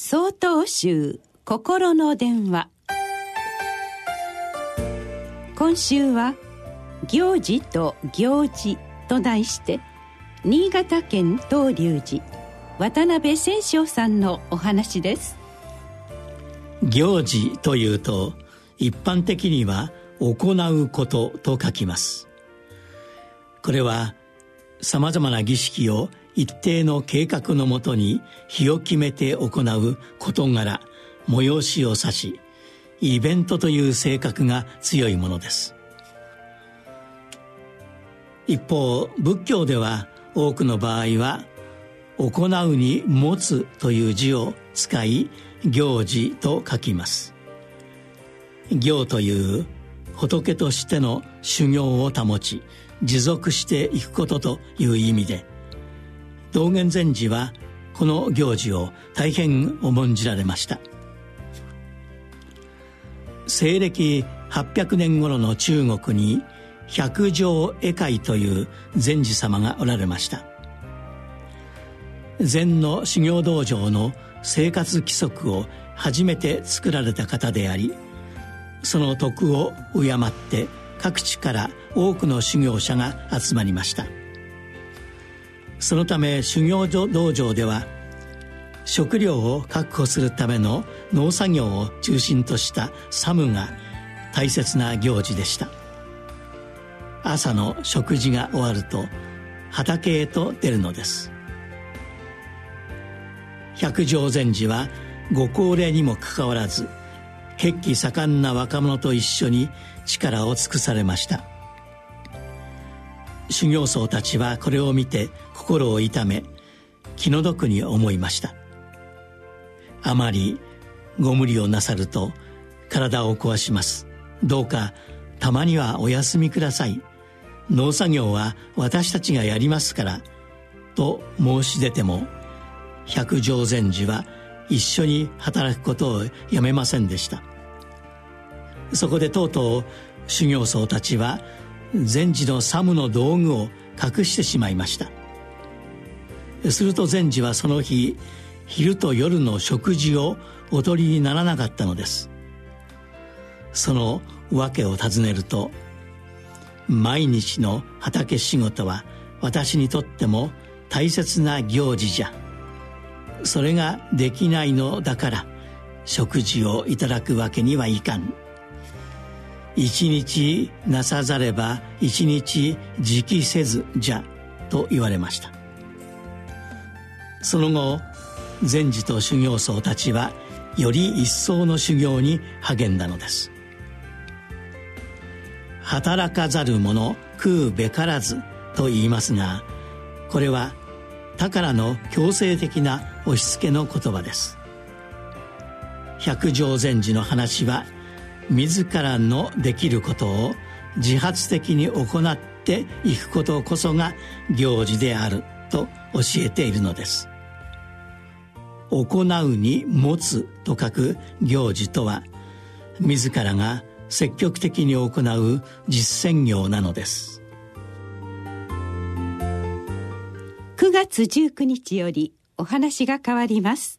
総統集心の電話。今週は「行事と行事」と題して新潟県東龍寺渡辺清章さんのお話です。行事というと一般的には行うことと書きます。これはさまざまな儀式を一定の計画のもとに日を決めて行う事柄催しを指しイベントという性格が強いものです。一方仏教では多くの場合は「行うに持つ」という字を使い行事と書きます。行という仏としての修行を保ち持続していくことという意味で道元禅師はこの行事を大変重んじられました。西暦800年頃の中国に百条絵会という禅師様がおられました。禅の修行道場の生活規則を初めて作られた方でありその徳を敬って各地から多くの修行者が集まりました。そのため修行道場では食料を確保するための農作業を中心とした作務が大切な行事でした。朝の食事が終わると畑へと出るのです。百丈禅師はご高齢にもかかわらず血気盛んな若者と一緒に力を尽くされました。修行僧たちはこれを見て心を痛め気の毒に思いました。あまりご無理をなさると体を壊します。どうかたまにはお休みください。農作業は私たちがやりますから。と申し出ても百丈禅師は一緒に働くことをやめませんでした。そこでとうとう修行僧たちは禅師の作務の道具を隠してしまいました。すると禅師はその日昼と夜の食事をおとりにならなかったのです。その訳を尋ねると毎日の畑仕事は私にとっても大切な行事じゃ。それができないのだから食事をいただくわけにはいかん。一日なさざれば一日直せずじゃと言われました。その後禅師と修行僧たちはより一層の修行に励んだのです。働かざる者食うべからずと言いますがこれは他からの強制的な押し付けの言葉です。百丈禅師の話は自らのできることを自発的に行っていくことこそが行事であると教えているのです。行うに持つと書く行事とは自らが積極的に行う実践業なのです。9月19日よりお話が変わります。